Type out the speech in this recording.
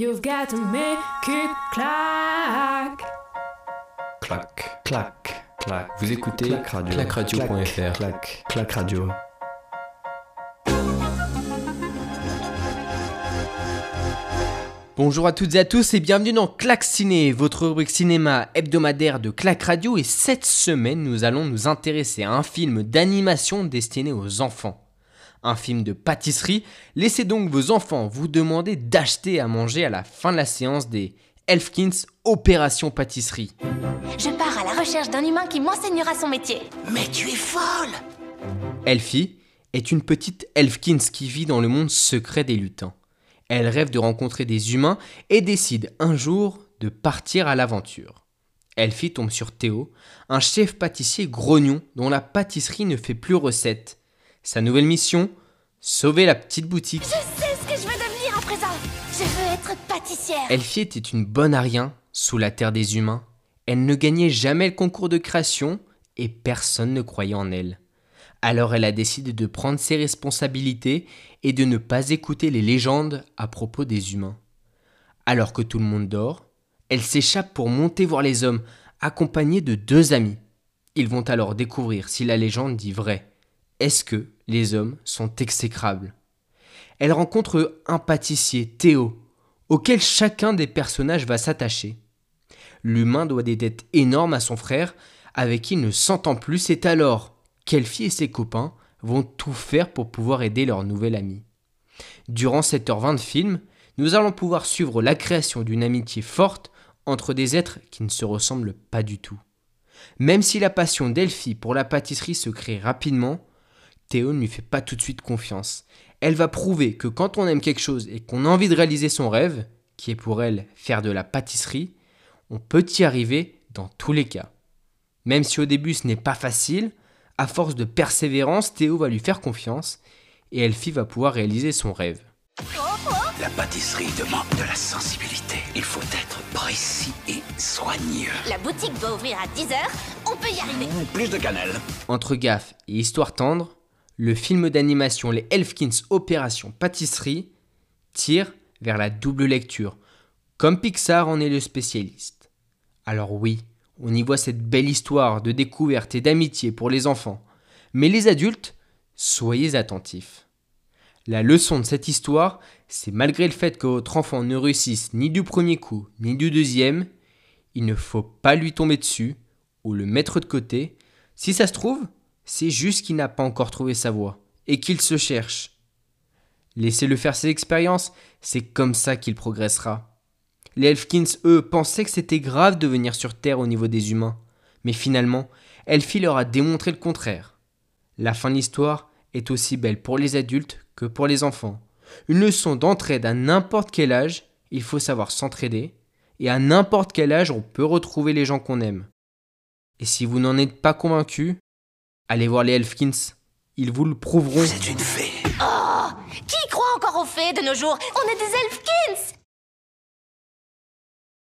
You've got to make it clack. Clac, Clac, clac. Vous écoutez Clac Radio. clacradio.fr. clac, clac radio. Bonjour à toutes et à tous et bienvenue dans Clac Ciné, votre rubrique cinéma hebdomadaire de Clac Radio et cette semaine nous allons nous intéresser à un film d'animation destiné aux enfants. Un film de pâtisserie, laissez donc vos enfants vous demander d'acheter à manger à la fin de la séance des Elfkins Opération Pâtisserie. Je pars à la recherche d'un humain qui m'enseignera son métier. Mais tu es folle Elfie est une petite Elfkins qui vit dans le monde secret des lutins. Elle rêve de rencontrer des humains et décide un jour de partir à l'aventure. Elfie tombe sur Théo, un chef pâtissier grognon dont la pâtisserie ne fait plus recette. Sa nouvelle mission Sauver la petite boutique. Je sais ce que je veux devenir à présent. Je veux être pâtissière. Elfie était une bonne à rien sous la terre des humains. Elle ne gagnait jamais le concours de création et personne ne croyait en elle. Alors elle a décidé de prendre ses responsabilités et de ne pas écouter les légendes à propos des humains. Alors que tout le monde dort, elle s'échappe pour monter voir les hommes, accompagnée de deux amis. Ils vont alors découvrir si la légende dit vrai. Est-ce que les hommes sont exécrables Elle rencontre un pâtissier, Théo, auquel chacun des personnages va s'attacher. L'humain doit des dettes énormes à son frère, avec qui il ne s'entend plus, c'est alors qu'Elfie et ses copains vont tout faire pour pouvoir aider leur nouvel ami. Durant 7h20 de film, nous allons pouvoir suivre la création d'une amitié forte entre des êtres qui ne se ressemblent pas du tout. Même si la passion d'Elfie pour la pâtisserie se crée rapidement, Théo ne lui fait pas tout de suite confiance. Elle va prouver que quand on aime quelque chose et qu'on a envie de réaliser son rêve, qui est pour elle faire de la pâtisserie, on peut y arriver dans tous les cas. Même si au début ce n'est pas facile, à force de persévérance, Théo va lui faire confiance et Elfie va pouvoir réaliser son rêve. La pâtisserie demande de la sensibilité. Il faut être précis et soigneux. La boutique doit ouvrir à 10h. On peut y arriver. Mmh, Plus de cannelle. Entre gaffe et histoire tendre, le film d'animation Les Elfkins Opération Pâtisserie tire vers la double lecture, comme Pixar en est le spécialiste. Alors oui, on y voit cette belle histoire de découverte et d'amitié pour les enfants. Mais les adultes, soyez attentifs. La leçon de cette histoire, c'est malgré le fait que votre enfant ne réussisse ni du premier coup, ni du deuxième, il ne faut pas lui tomber dessus ou le mettre de côté. Si ça se trouve, c'est juste qu'il n'a pas encore trouvé sa voie et qu'il se cherche. Laissez-le faire ses expériences, c'est comme ça qu'il progressera. Les Elfkins, eux, pensaient que c'était grave de venir sur Terre au niveau des humains. Mais finalement, Elfie leur a démontré le contraire. La fin de l'histoire est aussi belle pour les adultes que pour les enfants. Une leçon d'entraide à n'importe quel âge, il faut savoir s'entraider, et à n'importe quel âge on peut retrouver les gens qu'on aime. Et si vous n'en êtes pas convaincu, allez voir les Elfkins, ils vous le prouveront. Vous êtes une fée. Oh Qui croit encore aux fées de nos jours? On est des elfkins